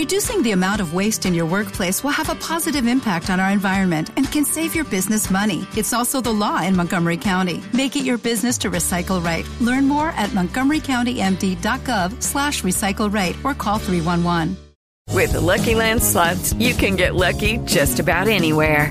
Reducing the amount of waste in your workplace will have a positive impact on our environment and can save your business money. It's also the law in Montgomery County. Make it your business to recycle right. Learn more at montgomerycountymd.gov slash recycle right or call 311. With the Lucky Land slots, you can get lucky just about anywhere.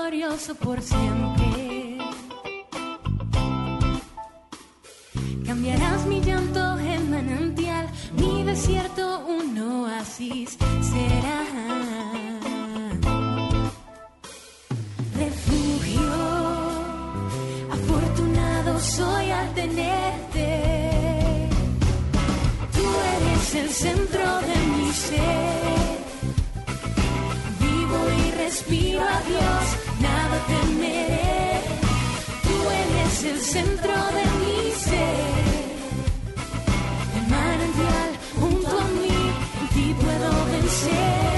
Glorioso por siempre. Cambiarás mi llanto en manantial, mi desierto un oasis será. Refugio, afortunado soy al tenerte. Tú eres el centro de mi ser. Vivo y respiro a Dios, Tú eres el centro de mi ser. El manantial junto a mí, en ti puedo vencer.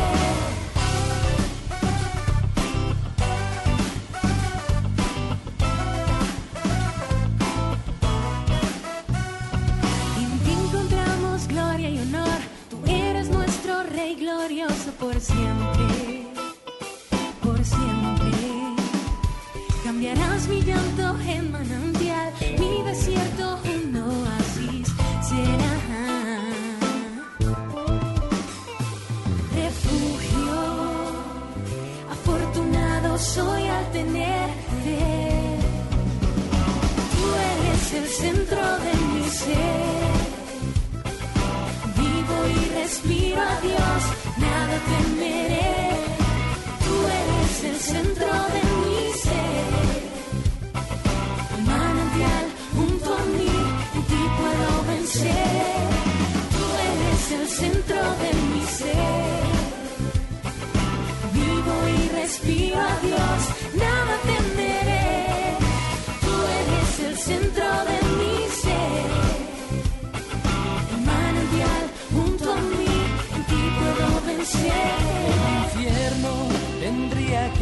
En ti eres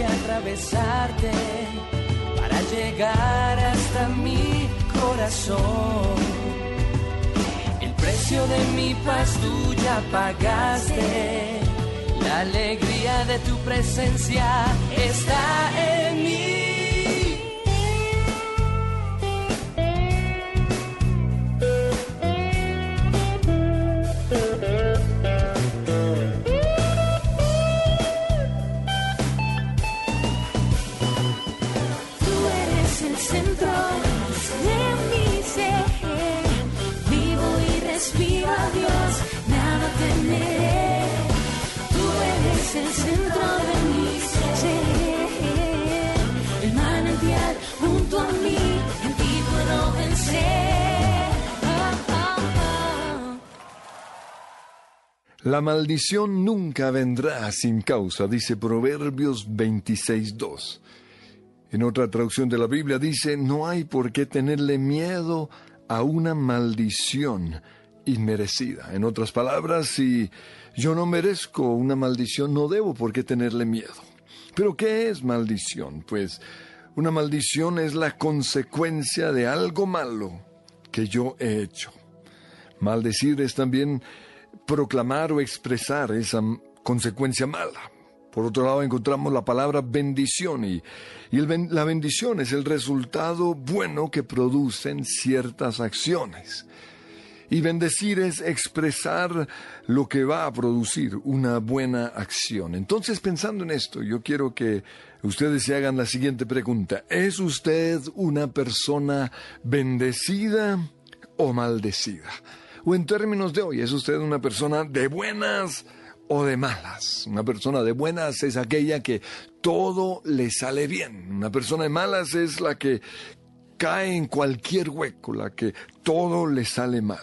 que atravesarte para llegar hasta mi corazón. El precio de mi paz tú ya pagaste. La alegría de tu presencia está en mí. La maldición nunca vendrá sin causa, dice Proverbios 26.2. En otra traducción de la Biblia dice, no hay por qué tenerle miedo a una maldición inmerecida. En otras palabras, si yo no merezco una maldición, no debo por qué tenerle miedo. Pero ¿qué es maldición? Pues una maldición es la consecuencia de algo malo que yo he hecho. Maldecir es también proclamar o expresar esa consecuencia mala. Por otro lado, encontramos la palabra bendición y, y la bendición es el resultado bueno que producen ciertas acciones. Y bendecir es expresar lo que va a producir una buena acción. Entonces, pensando en esto, yo quiero que ustedes se hagan la siguiente pregunta. ¿Es usted una persona bendecida o maldecida? O en términos de hoy, ¿es usted una persona de buenas o de malas? Una persona de buenas es aquella que todo le sale bien. Una persona de malas es la que cae en cualquier hueco, la que todo le sale mal.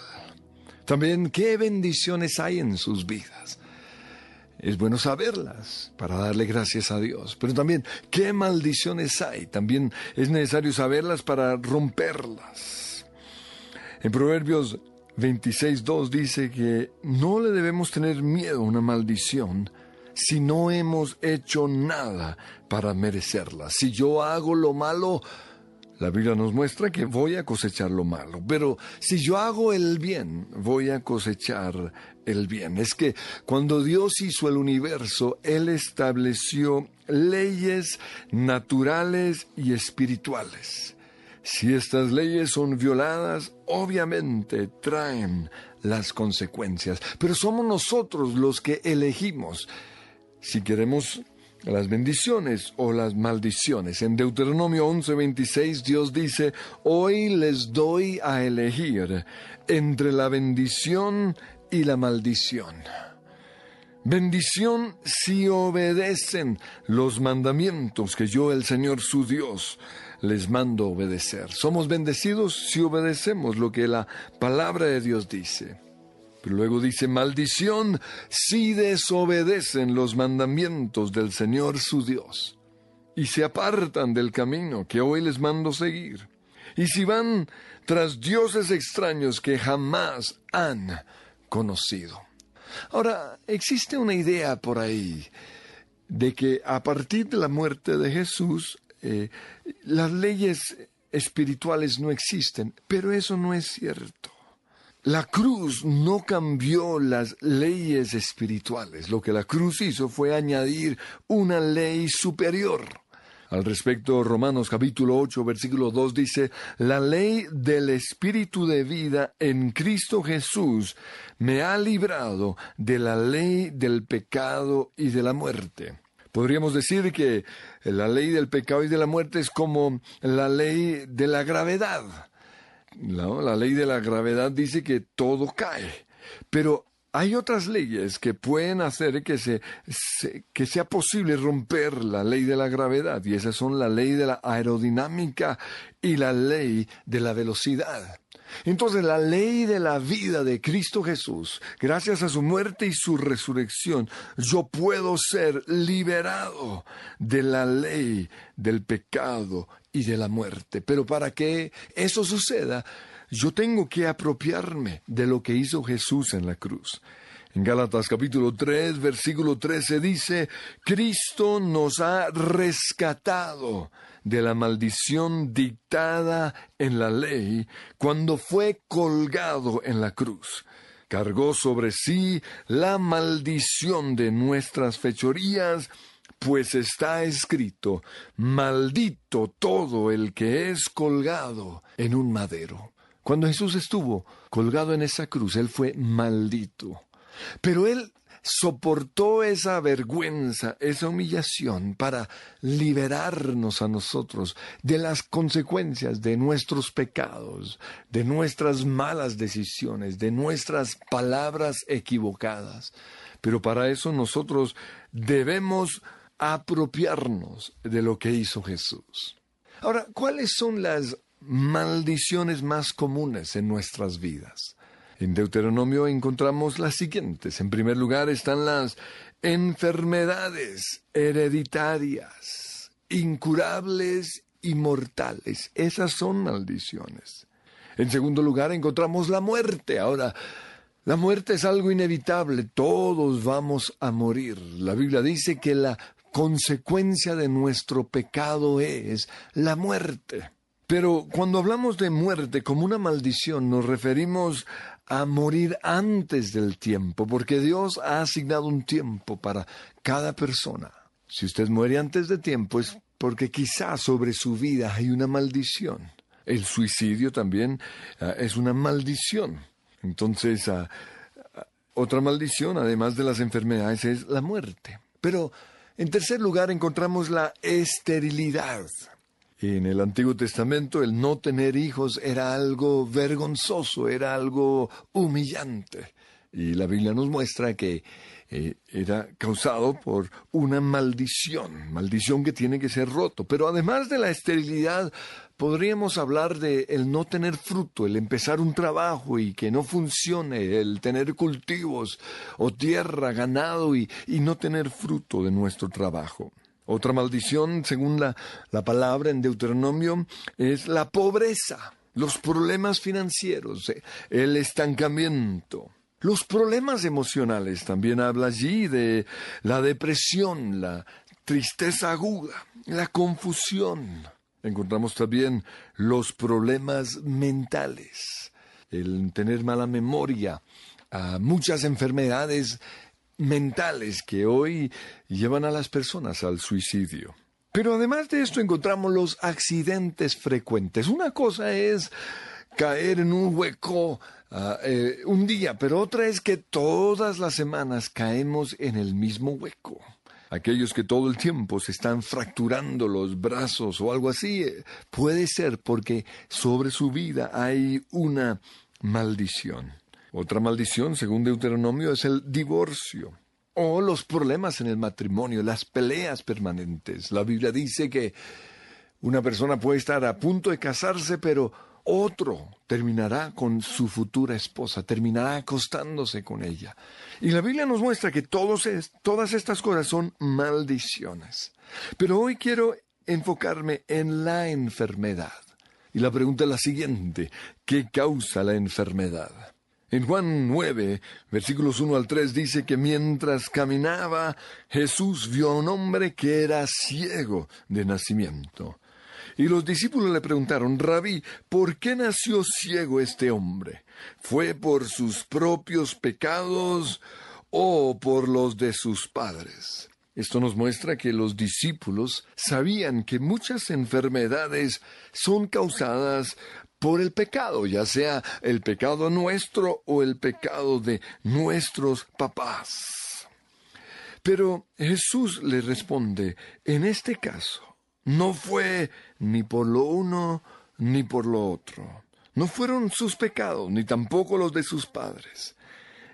También qué bendiciones hay en sus vidas. Es bueno saberlas para darle gracias a Dios, pero también qué maldiciones hay. También es necesario saberlas para romperlas. En Proverbios 26.2 dice que no le debemos tener miedo a una maldición si no hemos hecho nada para merecerla. Si yo hago lo malo, la Biblia nos muestra que voy a cosechar lo malo, pero si yo hago el bien, voy a cosechar el bien. Es que cuando Dios hizo el universo, Él estableció leyes naturales y espirituales. Si estas leyes son violadas, obviamente traen las consecuencias, pero somos nosotros los que elegimos si queremos las bendiciones o las maldiciones. En Deuteronomio 11:26 Dios dice, hoy les doy a elegir entre la bendición y la maldición. Bendición si obedecen los mandamientos que yo, el Señor su Dios, les mando obedecer. Somos bendecidos si obedecemos lo que la palabra de Dios dice. Pero luego dice, maldición si desobedecen los mandamientos del Señor su Dios y se apartan del camino que hoy les mando seguir. Y si van tras dioses extraños que jamás han conocido. Ahora, existe una idea por ahí de que a partir de la muerte de Jesús, eh, las leyes espirituales no existen, pero eso no es cierto. La cruz no cambió las leyes espirituales. Lo que la cruz hizo fue añadir una ley superior. Al respecto, Romanos capítulo 8, versículo 2 dice, La ley del Espíritu de vida en Cristo Jesús me ha librado de la ley del pecado y de la muerte. Podríamos decir que la ley del pecado y de la muerte es como la ley de la gravedad. La ley de la gravedad dice que todo cae, pero hay otras leyes que pueden hacer que, se, que sea posible romper la ley de la gravedad, y esas son la ley de la aerodinámica y la ley de la velocidad. Entonces la ley de la vida de Cristo Jesús, gracias a su muerte y su resurrección, yo puedo ser liberado de la ley del pecado y de la muerte. Pero para que eso suceda, yo tengo que apropiarme de lo que hizo Jesús en la cruz. En Gálatas capítulo 3, versículo 13 dice, Cristo nos ha rescatado de la maldición dictada en la ley cuando fue colgado en la cruz. Cargó sobre sí la maldición de nuestras fechorías, pues está escrito, maldito todo el que es colgado en un madero. Cuando Jesús estuvo colgado en esa cruz, Él fue maldito. Pero Él soportó esa vergüenza, esa humillación para liberarnos a nosotros de las consecuencias de nuestros pecados, de nuestras malas decisiones, de nuestras palabras equivocadas. Pero para eso nosotros debemos apropiarnos de lo que hizo Jesús. Ahora, ¿cuáles son las maldiciones más comunes en nuestras vidas? En Deuteronomio encontramos las siguientes. En primer lugar están las enfermedades hereditarias, incurables y mortales. Esas son maldiciones. En segundo lugar encontramos la muerte. Ahora, la muerte es algo inevitable. Todos vamos a morir. La Biblia dice que la consecuencia de nuestro pecado es la muerte. Pero cuando hablamos de muerte como una maldición, nos referimos a morir antes del tiempo, porque Dios ha asignado un tiempo para cada persona. Si usted muere antes de tiempo es porque quizás sobre su vida hay una maldición. El suicidio también ah, es una maldición. Entonces, ah, ah, otra maldición, además de las enfermedades, es la muerte. Pero, en tercer lugar, encontramos la esterilidad. En el Antiguo Testamento el no tener hijos era algo vergonzoso, era algo humillante. Y la Biblia nos muestra que eh, era causado por una maldición, maldición que tiene que ser roto. Pero además de la esterilidad, podríamos hablar de el no tener fruto, el empezar un trabajo y que no funcione, el tener cultivos o tierra, ganado y, y no tener fruto de nuestro trabajo. Otra maldición, según la, la palabra en Deuteronomio, es la pobreza, los problemas financieros, eh, el estancamiento. Los problemas emocionales también habla allí de la depresión, la tristeza aguda, la confusión. Encontramos también los problemas mentales, el tener mala memoria, muchas enfermedades mentales que hoy llevan a las personas al suicidio. Pero además de esto encontramos los accidentes frecuentes. Una cosa es caer en un hueco ah, eh, un día, pero otra es que todas las semanas caemos en el mismo hueco. Aquellos que todo el tiempo se están fracturando los brazos o algo así, eh, puede ser porque sobre su vida hay una maldición. Otra maldición, según Deuteronomio, es el divorcio o los problemas en el matrimonio, las peleas permanentes. La Biblia dice que una persona puede estar a punto de casarse, pero otro terminará con su futura esposa, terminará acostándose con ella. Y la Biblia nos muestra que todas estas cosas son maldiciones. Pero hoy quiero enfocarme en la enfermedad. Y la pregunta es la siguiente, ¿qué causa la enfermedad? En Juan 9, versículos 1 al 3 dice que mientras caminaba, Jesús vio a un hombre que era ciego de nacimiento. Y los discípulos le preguntaron, Rabí, ¿por qué nació ciego este hombre? ¿Fue por sus propios pecados o por los de sus padres? Esto nos muestra que los discípulos sabían que muchas enfermedades son causadas por el pecado, ya sea el pecado nuestro o el pecado de nuestros papás. Pero Jesús le responde, en este caso, no fue ni por lo uno ni por lo otro. No fueron sus pecados, ni tampoco los de sus padres.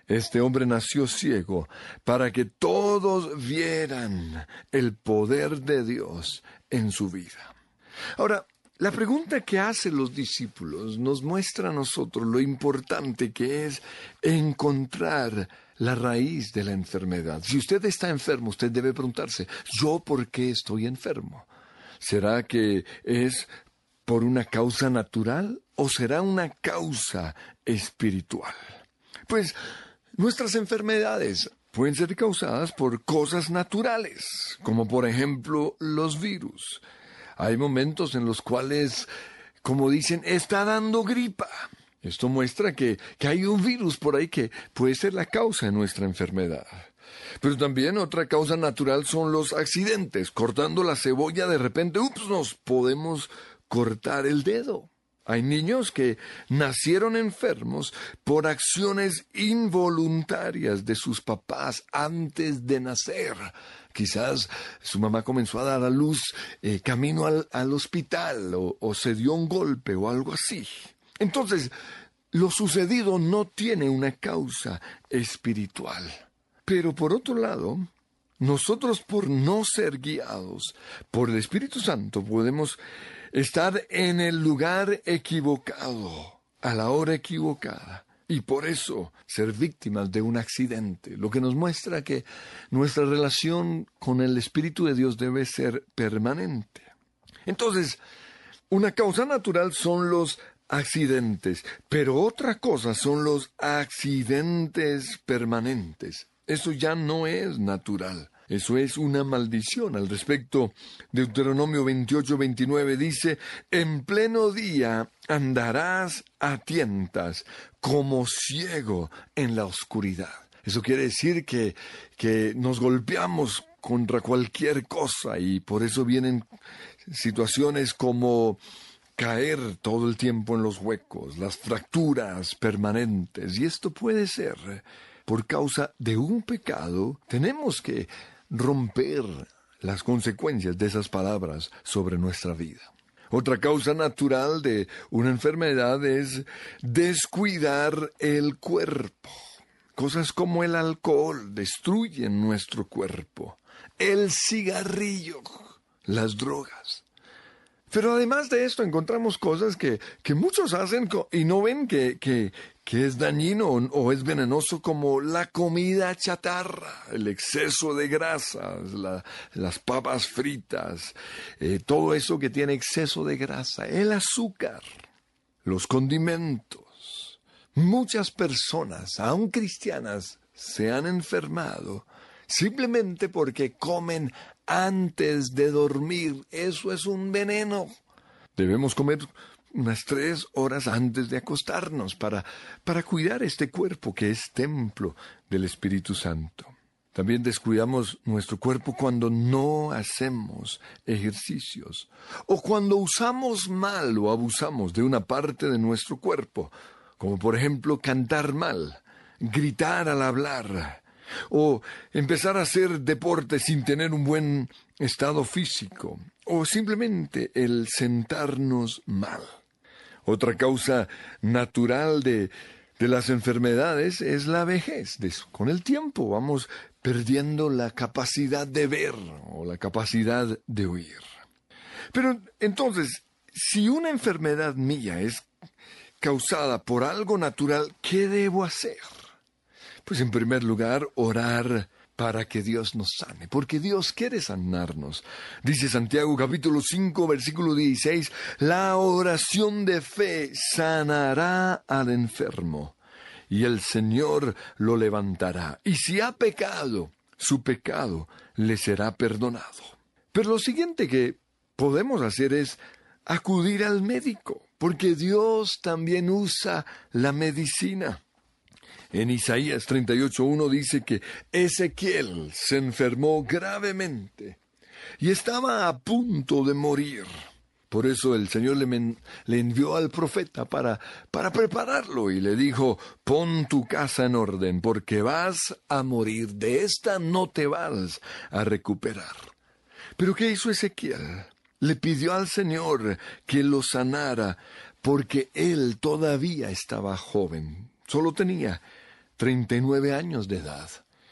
Este hombre nació ciego para que todos vieran el poder de Dios en su vida. Ahora, la pregunta que hacen los discípulos nos muestra a nosotros lo importante que es encontrar la raíz de la enfermedad. Si usted está enfermo, usted debe preguntarse, ¿yo por qué estoy enfermo? ¿Será que es por una causa natural o será una causa espiritual? Pues nuestras enfermedades pueden ser causadas por cosas naturales, como por ejemplo los virus. Hay momentos en los cuales, como dicen, está dando gripa. Esto muestra que, que hay un virus por ahí que puede ser la causa de nuestra enfermedad. Pero también otra causa natural son los accidentes. Cortando la cebolla de repente, ups, nos podemos cortar el dedo. Hay niños que nacieron enfermos por acciones involuntarias de sus papás antes de nacer. Quizás su mamá comenzó a dar a luz eh, camino al, hospital o, o se dio un golpe o algo así. Entonces, lo sucedido no tiene una causa espiritual. Pero por otro lado, nosotros por no ser guiados por el Espíritu Santo podemos estar en el lugar equivocado, a la hora equivocada, y por eso ser víctimas de un accidente, lo que nos muestra que nuestra relación con el Espíritu de Dios debe ser permanente. Entonces, una causa natural son los accidentes, pero otra cosa son los accidentes permanentes. Eso ya no es natural. Eso es una maldición. Al respecto, Deuteronomio 28, 29 dice, en pleno día andarás a tientas como ciego en la oscuridad. Eso quiere decir que, que nos golpeamos contra cualquier cosa y por eso vienen situaciones como caer todo el tiempo en los huecos, las fracturas permanentes. Y esto puede ser por causa de un pecado. Tenemos que romper las consecuencias de esas palabras sobre nuestra vida. Otra causa natural de una enfermedad es descuidar el cuerpo. Cosas como el alcohol destruyen nuestro cuerpo, el cigarrillo, las drogas. Pero además de esto encontramos cosas que, que muchos hacen y no ven que, que, que es dañino o, es venenoso como la comida chatarra, el exceso de grasas, las papas fritas, eh, todo eso que tiene exceso de grasa, el azúcar, los condimentos. Muchas personas, aun cristianas, se han enfermado simplemente porque comen antes de dormir. Eso es un veneno. Debemos comer unas tres horas antes de acostarnos para, para cuidar este cuerpo que es templo del Espíritu Santo. También descuidamos nuestro cuerpo cuando no hacemos ejercicios o cuando usamos mal o abusamos de una parte de nuestro cuerpo, como por ejemplo cantar mal, gritar al hablar, o empezar a hacer deporte sin tener un buen estado físico, o simplemente el sentarnos mal. Otra causa natural de, de las enfermedades es la vejez. Con el tiempo vamos perdiendo la capacidad de ver o la capacidad de oír. Pero entonces, si una enfermedad mía es causada por algo natural, ¿qué debo hacer? Pues en primer lugar, orar para que Dios nos sane, porque Dios quiere sanarnos. Dice Santiago capítulo 5 versículo 16, la oración de fe sanará al enfermo y el Señor lo levantará. Y si ha pecado, su pecado le será perdonado. Pero lo siguiente que podemos hacer es acudir al médico, porque Dios también usa la medicina. En Isaías 38.1 dice que Ezequiel se enfermó gravemente y estaba a punto de morir. Por eso el Señor le, envió al profeta para, para prepararlo y le dijo, pon tu casa en orden porque vas a morir, de esta no te vas a recuperar. Pero ¿qué hizo Ezequiel? Le pidió al Señor que lo sanara porque él todavía estaba joven, solo tenía 39 años de edad.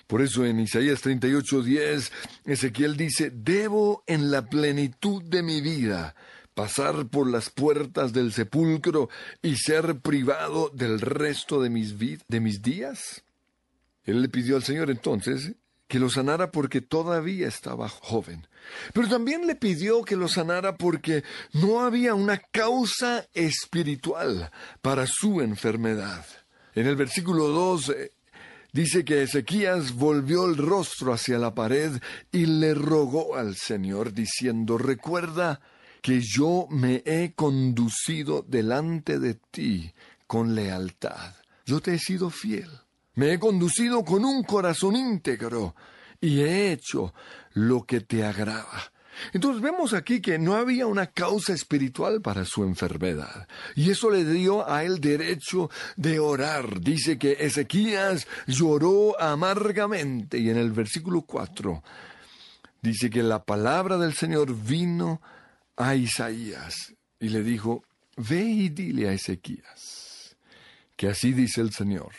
Por eso en Isaías 38:10 Ezequiel dice, debo en la plenitud de mi vida pasar por las puertas del sepulcro y ser privado del resto de mis, de mis días. Él le pidió al Señor entonces que lo sanara porque todavía estaba joven. Pero también le pidió que lo sanara porque no había una causa espiritual para su enfermedad. En el versículo 2 eh, dice que Ezequías volvió el rostro hacia la pared y le rogó al Señor diciendo, recuerda que yo me he conducido delante de ti con lealtad. Yo te he sido fiel. Me he conducido con un corazón íntegro y he hecho lo que te agrada. Entonces vemos aquí que no había una causa espiritual para su enfermedad. Y eso le dio a él derecho de orar. Dice que Ezequías lloró amargamente. Y en el versículo 4 dice que la palabra del Señor vino a Isaías y le dijo, ve y dile a Ezequías, que así dice el Señor,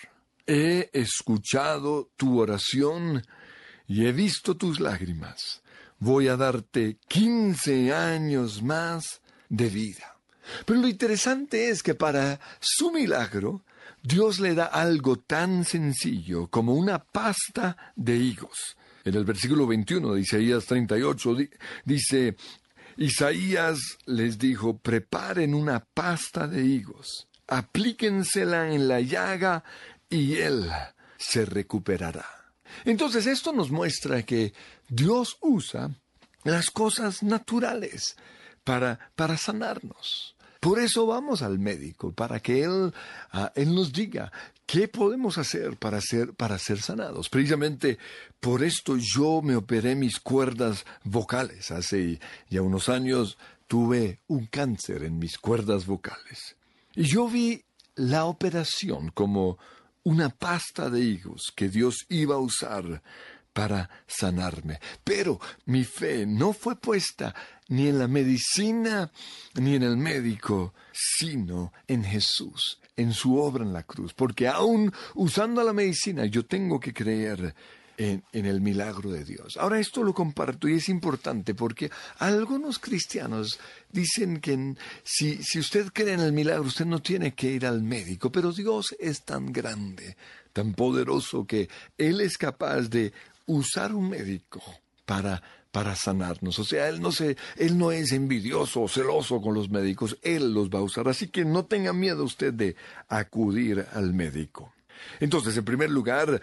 he escuchado tu oración y he visto tus lágrimas voy a darte 15 años más de vida. Pero lo interesante es que para su milagro, Dios le da algo tan sencillo como una pasta de higos. En el versículo 21 de Isaías 38 dice, Isaías les dijo, preparen una pasta de higos, aplíquensela en la llaga y él se recuperará. Entonces esto nos muestra que Dios usa las cosas naturales para, para sanarnos. Por eso vamos al médico, para que él, ah, él nos diga qué podemos hacer para ser, para ser sanados. Precisamente por esto yo me operé mis cuerdas vocales. Hace ya unos años tuve un cáncer en mis cuerdas vocales. Y yo vi la operación como una pasta de higos que Dios iba a usar para sanarme. Pero mi fe no fue puesta ni en la medicina ni en el médico, sino en Jesús. en su obra en la cruz, porque aún usando la medicina yo tengo que creer en, el milagro de Dios. Ahora esto lo comparto y es importante porque algunos cristianos dicen que si, si usted cree en el milagro usted no tiene que ir al médico, pero Dios es tan grande, tan poderoso que Él es capaz de usar un médico para para sanarnos. O sea, él no se, él no es envidioso o celoso con los médicos, él los va a usar. Así que no tenga miedo usted de acudir al médico. Entonces, en primer lugar,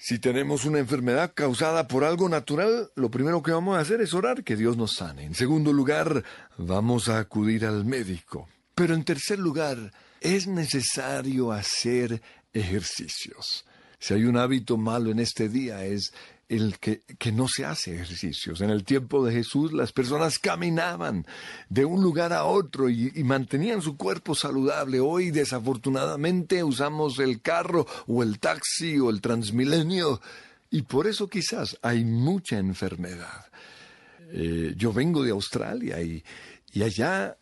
si tenemos una enfermedad causada por algo natural, lo primero que vamos a hacer es orar que Dios nos sane. En segundo lugar, vamos a acudir al médico. Pero en tercer lugar, es necesario hacer ejercicios. Si hay un hábito malo en este día es el que, que, no se hace ejercicios. En el tiempo de Jesús las personas caminaban de un lugar a otro y, mantenían su cuerpo saludable. Hoy desafortunadamente usamos el carro o el taxi o el transmilenio y por eso quizás hay mucha enfermedad. Eh, yo vengo de Australia y, y allá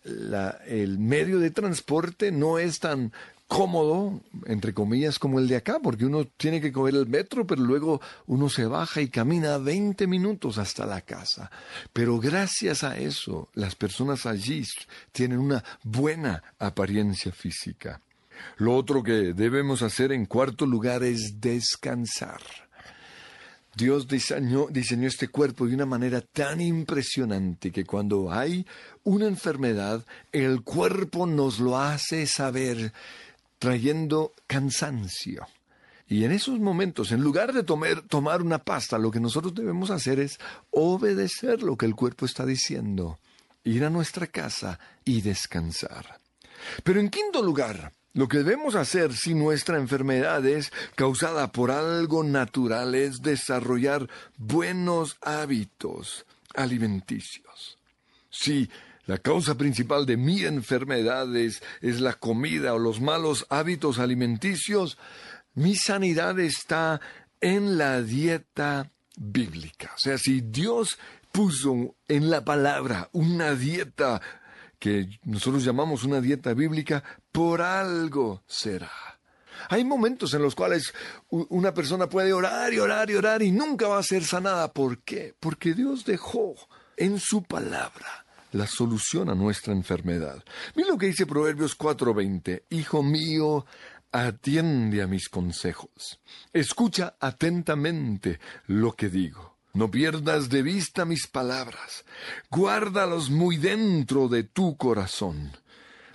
el medio de transporte no es tan cómodo, entre comillas, como el de acá, porque uno tiene que coger el metro, pero luego uno se baja y camina 20 minutos hasta la casa. Pero gracias a eso, las personas allí tienen una buena apariencia física. Lo otro que debemos hacer en cuarto lugar es descansar. Dios diseñó, diseñó, este cuerpo de una manera tan impresionante que cuando hay una enfermedad, el cuerpo nos lo hace saber trayendo cansancio. Y en esos momentos, en lugar de tomar una pasta, lo que nosotros debemos hacer es obedecer lo que el cuerpo está diciendo, ir a nuestra casa y descansar. Pero en quinto lugar, lo que debemos hacer si nuestra enfermedad es causada por algo natural es desarrollar buenos hábitos alimenticios. Si la causa principal de mi enfermedad es, la comida o los malos hábitos alimenticios. Mi sanidad está en la dieta bíblica. O sea, si Dios puso en la palabra una dieta que nosotros llamamos una dieta bíblica, por algo será. Hay momentos en los cuales una persona puede orar y orar y orar y nunca va a ser sanada. ¿Por qué? Porque Dios dejó en su palabra la solución a nuestra enfermedad. Mira lo que dice Proverbios 4:20. Hijo mío, atiende a mis consejos. Escucha atentamente lo que digo. No pierdas de vista mis palabras. Guárdalos muy dentro de tu corazón,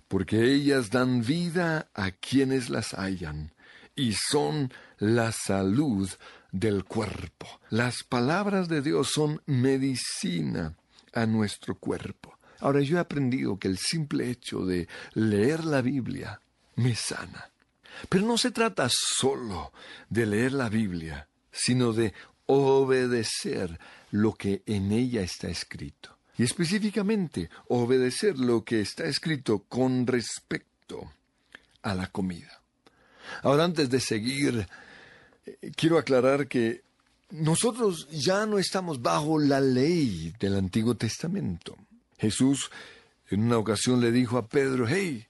porque ellas dan vida a quienes las hallan y son la salud del cuerpo. Las palabras de Dios son medicina a nuestro cuerpo. Ahora yo he aprendido que el simple hecho de leer la Biblia me sana. Pero no se trata solo de leer la Biblia, sino de obedecer lo que en ella está escrito. Y específicamente obedecer lo que está escrito con respecto a la comida. Ahora antes de seguir, eh, quiero aclarar que nosotros ya no estamos bajo la ley del Antiguo Testamento. Jesús en una ocasión le dijo a Pedro, hey,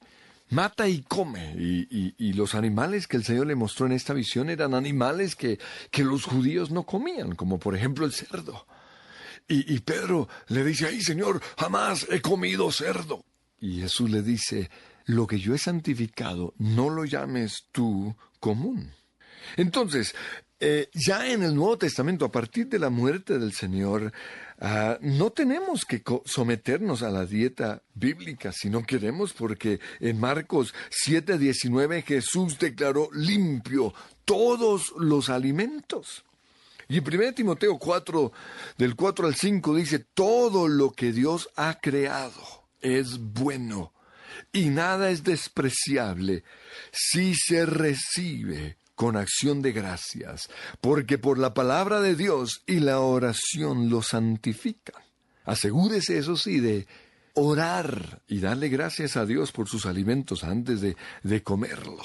mata y come. Y, los animales que el Señor le mostró en esta visión eran animales que, los judíos no comían, como por ejemplo el cerdo. Y, y Pedro le dice, ay Señor, jamás he comido cerdo. Y Jesús le dice, lo que yo he santificado, no lo llames tú común. Entonces, eh, ya en el Nuevo Testamento, a partir de la muerte del Señor, ah, no tenemos que someternos a la dieta bíblica si no queremos, porque en Marcos 7:19 Jesús declaró limpio todos los alimentos. Y en 1 Timoteo 4, del 4 al 5 dice, todo lo que Dios ha creado es bueno y nada es despreciable si se recibe con acción de gracias, porque por la palabra de Dios y la oración lo santifican. Asegúrese, eso sí, de orar y darle gracias a Dios por sus alimentos antes de, de comerlo.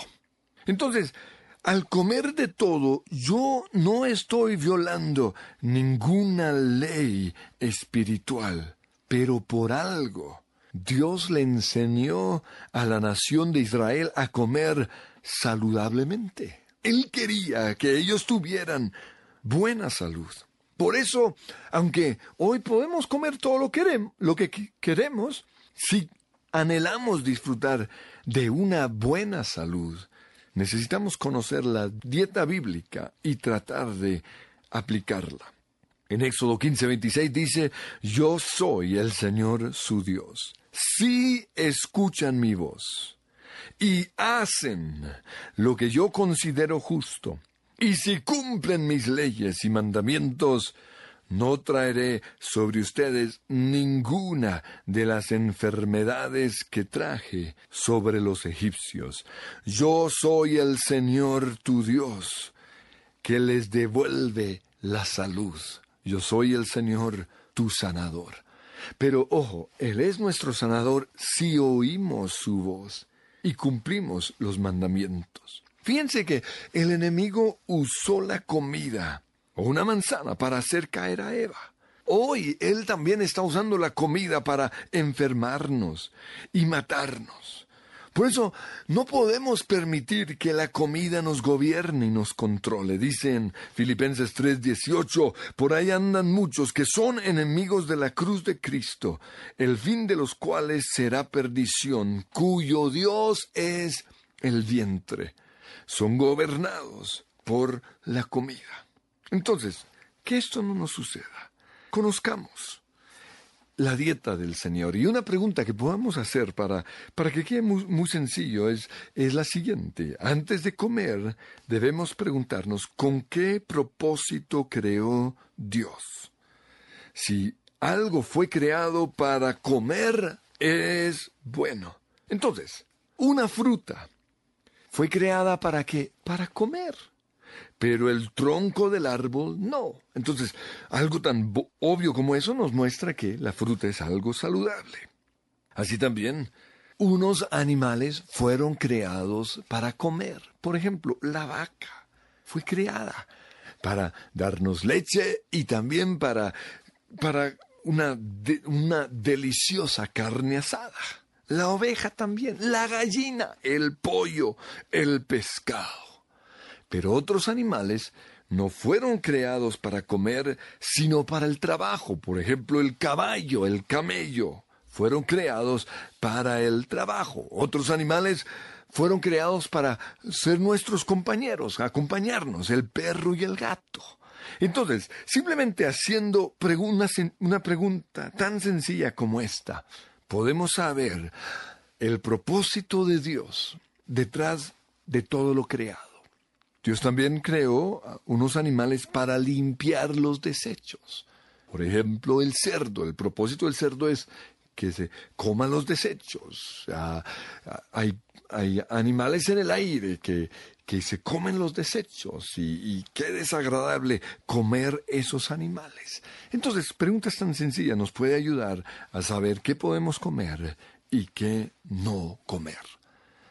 Entonces, al comer de todo, yo no estoy violando ninguna ley espiritual, pero por algo Dios le enseñó a la nación de Israel a comer saludablemente. Él quería que ellos tuvieran buena salud. Por eso, aunque hoy podemos comer todo lo, lo que queremos, si anhelamos disfrutar de una buena salud, necesitamos conocer la dieta bíblica y tratar de aplicarla. En Éxodo 15:26 dice, Yo soy el Señor su Dios. Si escuchan mi voz y hacen lo que yo considero justo, y si cumplen mis leyes y mandamientos, no traeré sobre ustedes ninguna de las enfermedades que traje sobre los egipcios. Yo soy el Señor tu Dios, que les devuelve la salud. Yo soy el Señor tu sanador. Pero ojo, Él es nuestro sanador si oímos su voz y cumplimos los mandamientos. Fíjense que el enemigo usó la comida o una manzana para hacer caer a Eva. Hoy Él también está usando la comida para enfermarnos y matarnos. Por eso no podemos permitir que la comida nos gobierne y nos controle. Dice en Filipenses 3:18, por ahí andan muchos que son enemigos de la cruz de Cristo, el fin de los cuales será perdición, cuyo Dios es el vientre son gobernados por la comida. Entonces, que esto no nos suceda. Conozcamos la dieta del Señor. Y una pregunta que podamos hacer para, para que quede muy, sencillo es, es la siguiente. Antes de comer, debemos preguntarnos con qué propósito creó Dios. Si algo fue creado para comer, es bueno. Entonces, una fruta fue creada para qué? Para comer. Pero el tronco del árbol no. Entonces, algo tan obvio como eso nos muestra que la fruta es algo saludable. Así también, unos animales fueron creados para comer. Por ejemplo, la vaca fue creada para darnos leche y también para, para una, una deliciosa carne asada la oveja también, la gallina, el pollo, el pescado. Pero otros animales no fueron creados para comer, sino para el trabajo. Por ejemplo, el caballo, el camello, fueron creados para el trabajo. Otros animales fueron creados para ser nuestros compañeros, acompañarnos, el perro y el gato. Entonces, simplemente haciendo una pregunta tan sencilla como esta, podemos saber el propósito de Dios detrás de todo lo creado. Dios también creó unos animales para limpiar los desechos. Por ejemplo, el cerdo. El propósito del cerdo es que se coman los desechos. hay, animales en el aire que, que se comen los desechos y, y, qué desagradable comer esos animales. Entonces, preguntas tan sencillas nos puede ayudar a saber qué podemos comer y qué no comer.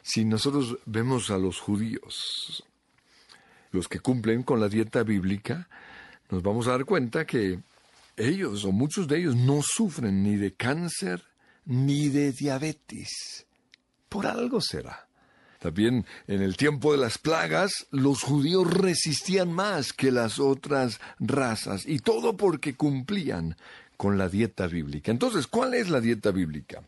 Si nosotros vemos a los judíos, los que cumplen con la dieta bíblica, nos vamos a dar cuenta que ellos o muchos de ellos no sufren ni de cáncer ni de diabetes. Por algo será. También en el tiempo de las plagas, los judíos resistían más que las otras razas, y todo porque cumplían con la dieta bíblica. Entonces, ¿cuál es la dieta bíblica?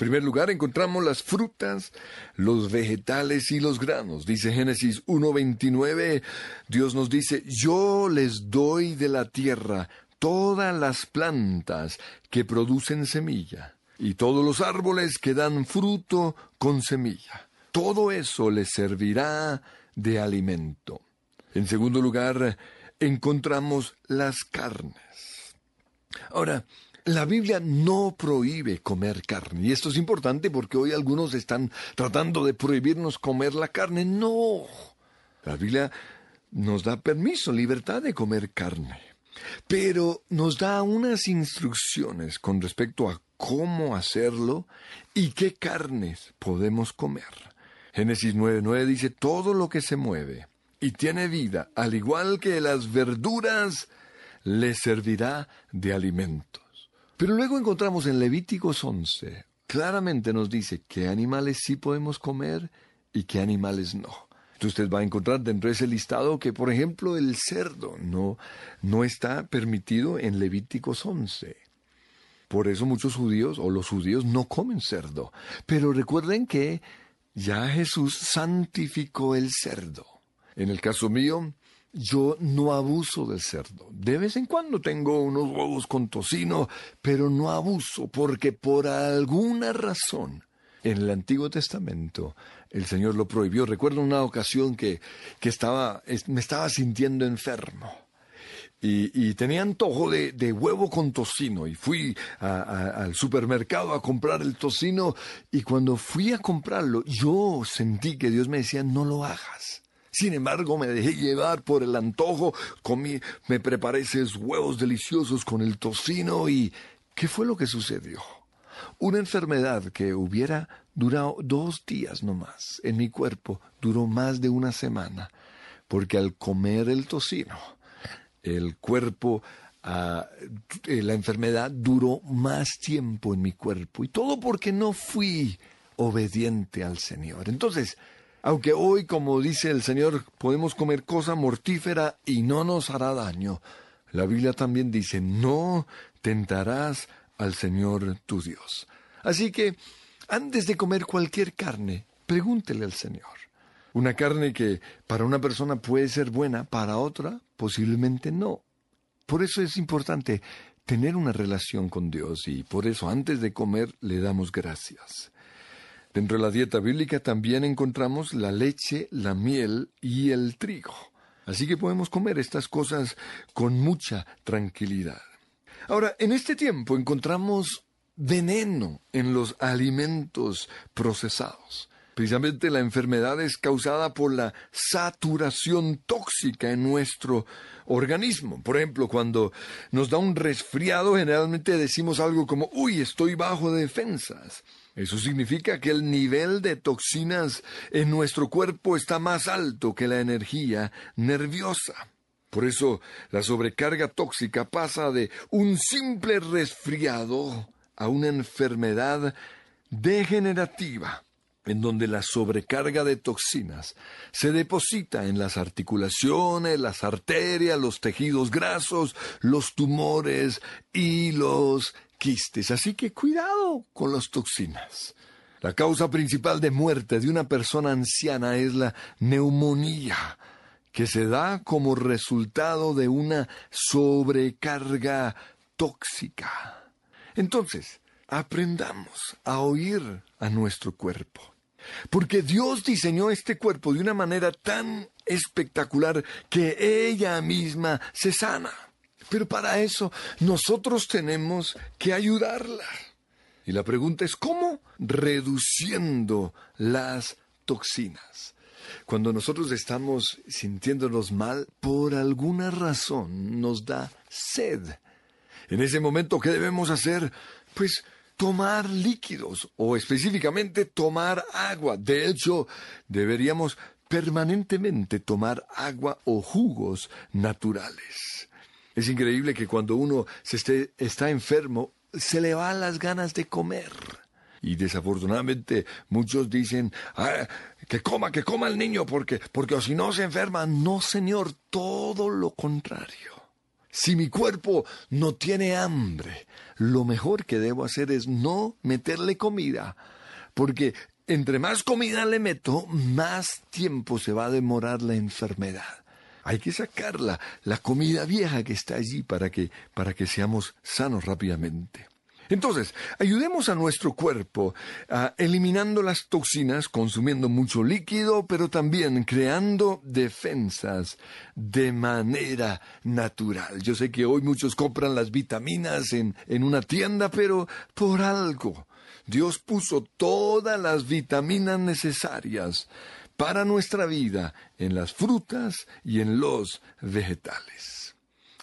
Primer lugar, encontramos las frutas, los vegetales y los granos. Dice Génesis 1.29, Dios nos dice, yo les doy de la tierra todas las plantas que producen semilla y todos los árboles que dan fruto con semilla todo eso les servirá de alimento. En segundo lugar, encontramos las carnes. Ahora, la Biblia no prohíbe comer carne, y esto es importante porque hoy algunos están tratando de prohibirnos comer la carne. No, la Biblia nos da permiso, libertad de comer carne, pero nos da unas instrucciones con respecto a cómo hacerlo y qué carnes podemos comer. Génesis 9:9 dice, todo lo que se mueve y tiene vida, al igual que las verduras, le servirá de alimentos. Pero luego encontramos en Levíticos 11, claramente nos dice qué animales sí podemos comer y qué animales no. Entonces usted va a encontrar dentro de ese listado que, por ejemplo, el cerdo no, no está permitido en Levíticos 11. Por eso muchos judíos o los judíos no comen cerdo. Pero recuerden que ya Jesús santificó el cerdo. En el caso mío, yo no abuso del cerdo. De vez en cuando tengo unos huevos con tocino, pero no abuso porque por alguna razón en el Antiguo Testamento el Señor lo prohibió. Recuerdo una ocasión que, que estaba, me estaba sintiendo enfermo. Y, tenía antojo de, huevo con tocino y fui al supermercado a comprar el tocino y cuando fui a comprarlo yo sentí que Dios me decía no lo hagas. Sin embargo, me dejé llevar por el antojo, comí, me preparé esos huevos deliciosos con el tocino y ¿qué fue lo que sucedió? Una enfermedad que hubiera durado dos días nomás en mi cuerpo duró más de una semana, porque al comer el tocino, el cuerpo, ah, eh, la enfermedad duró más tiempo en mi cuerpo y todo porque no fui obediente al Señor. Entonces, aunque hoy, como dice el Señor, podemos comer cosa mortífera y no nos hará daño, la Biblia también dice, no tentarás al Señor tu Dios. Así que, antes de comer cualquier carne, pregúntele al Señor. Una carne que para una persona puede ser buena, para otra posiblemente no. Por eso es importante tener una relación con Dios y por eso antes de comer le damos gracias. Dentro de la dieta bíblica también encontramos la leche, la miel y el trigo. Así que podemos comer estas cosas con mucha tranquilidad. Ahora, en este tiempo encontramos veneno en los alimentos procesados. Precisamente la enfermedad es causada por la saturación tóxica en nuestro organismo. Por ejemplo, cuando nos da un resfriado, generalmente decimos algo como, uy, estoy bajo defensas. Eso significa que el nivel de toxinas en nuestro cuerpo está más alto que la energía nerviosa. Por eso la sobrecarga tóxica pasa de un simple resfriado a una enfermedad degenerativa en donde la sobrecarga de toxinas se deposita en las articulaciones, las arterias, los tejidos grasos, los tumores y los Así que cuidado con las toxinas. La causa principal de muerte de una persona anciana es la neumonía, que se da como resultado de una sobrecarga tóxica. Entonces, aprendamos a oír a nuestro cuerpo. Porque Dios diseñó este cuerpo de una manera tan espectacular que ella misma se sana. Pero para eso nosotros tenemos que ayudarla. Y la pregunta es, ¿cómo? Reduciendo las toxinas. Cuando nosotros estamos sintiéndonos mal, por alguna razón nos da sed. En ese momento, ¿qué debemos hacer? Pues tomar líquidos o específicamente tomar agua. De hecho, deberíamos permanentemente tomar agua o jugos naturales. Es increíble que cuando uno se está enfermo, se le van las ganas de comer. Y desafortunadamente muchos dicen, ah, que coma, que coma el niño, porque, porque si no se enferma. No, señor, todo lo contrario. Si mi cuerpo no tiene hambre, lo mejor que debo hacer es no meterle comida, porque entre más comida le meto, más tiempo se va a demorar la enfermedad. Hay que sacarla, la comida vieja que está allí para que, para que seamos sanos rápidamente. Entonces, ayudemos a nuestro cuerpo eliminando las toxinas, consumiendo mucho líquido, pero también creando defensas de manera natural. Yo sé que hoy muchos compran las vitaminas en, en una tienda, pero por algo. Dios puso todas las vitaminas necesarias para nuestra vida en las frutas y en los vegetales.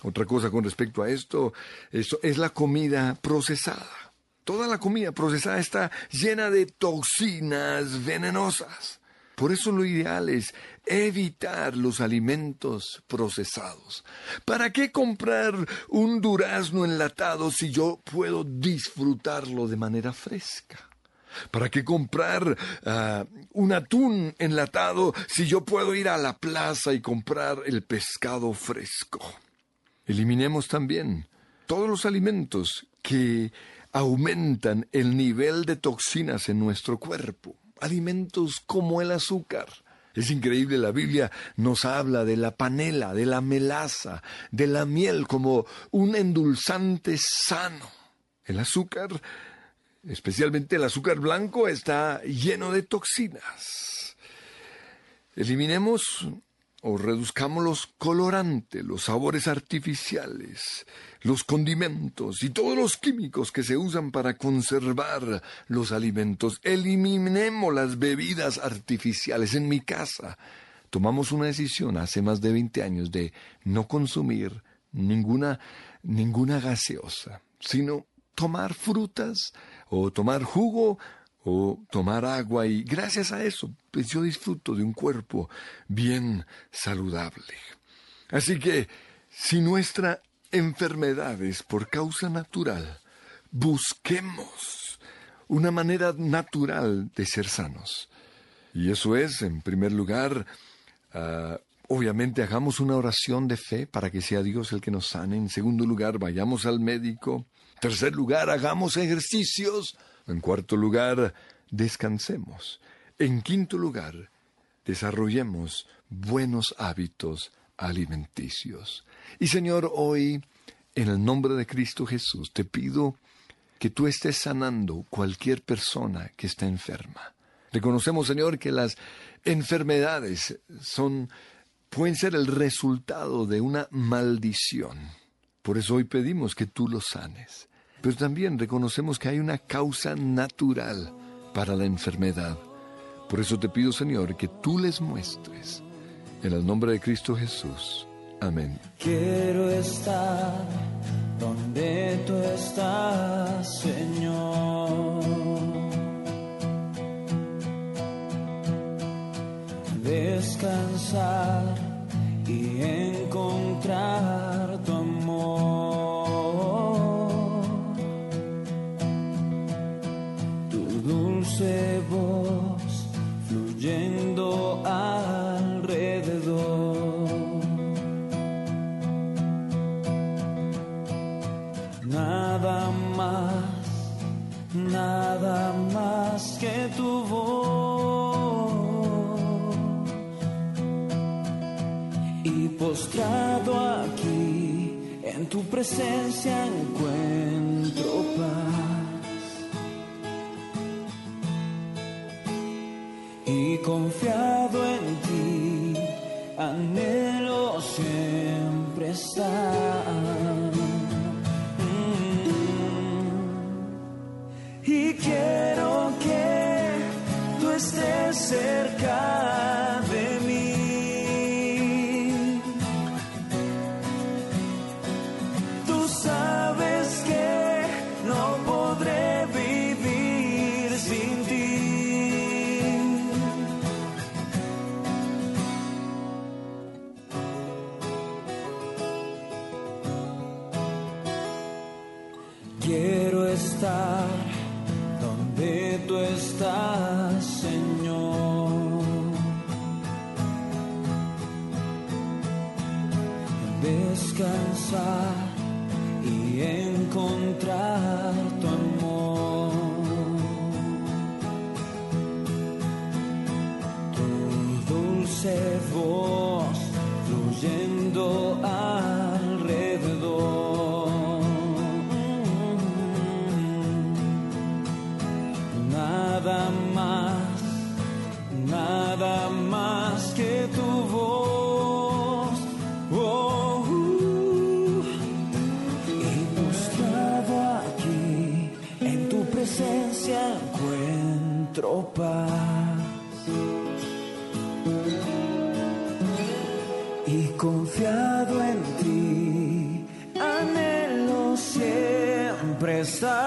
Otra cosa con respecto a esto, es la comida procesada. Toda la comida procesada está llena de toxinas venenosas. Por eso lo ideal es evitar los alimentos procesados. ¿Para qué comprar un durazno enlatado si yo puedo disfrutarlo de manera fresca? ¿Para qué comprar ah, un atún enlatado si yo puedo ir a la plaza y comprar el pescado fresco? Eliminemos también todos los alimentos que aumentan el nivel de toxinas en nuestro cuerpo. Alimentos como el azúcar. Es increíble, la Biblia nos habla de la panela, de la melaza, de la miel como un endulzante sano. El azúcar especialmente el azúcar blanco, está lleno de toxinas. Eliminemos o reduzcamos los colorantes, los sabores artificiales, los condimentos y todos los químicos que se usan para conservar los alimentos. Eliminemos las bebidas artificiales. En mi casa tomamos una decisión hace más de 20 años de no consumir ninguna, ninguna gaseosa, sino tomar frutas o tomar jugo o tomar agua y gracias a eso pues yo disfruto de un cuerpo bien saludable. Así que si nuestra enfermedad es por causa natural, busquemos una manera natural de ser sanos. Y eso es, en primer lugar, ah, obviamente hagamos una oración de fe para que sea Dios el que nos sane. En segundo lugar, vayamos al médico. Tercer lugar, hagamos ejercicios. En cuarto lugar, descansemos. En quinto lugar, desarrollemos buenos hábitos alimenticios. Y Señor, hoy, en el nombre de Cristo Jesús, te pido que tú estés sanando cualquier persona que esté enferma. Reconocemos, Señor, que las enfermedades son pueden ser el resultado de una maldición. Por eso hoy pedimos que tú los sanes. Pero también reconocemos que hay una causa natural para la enfermedad. Por eso te pido, Señor, que tú les muestres. En el nombre de Cristo Jesús. Amén. Quiero estar donde tú estás, Señor. Descansar y encontrar voz fluyendo alrededor. Nada más, nada más que tu voz. Y postrado aquí, en tu presencia encontrar siempre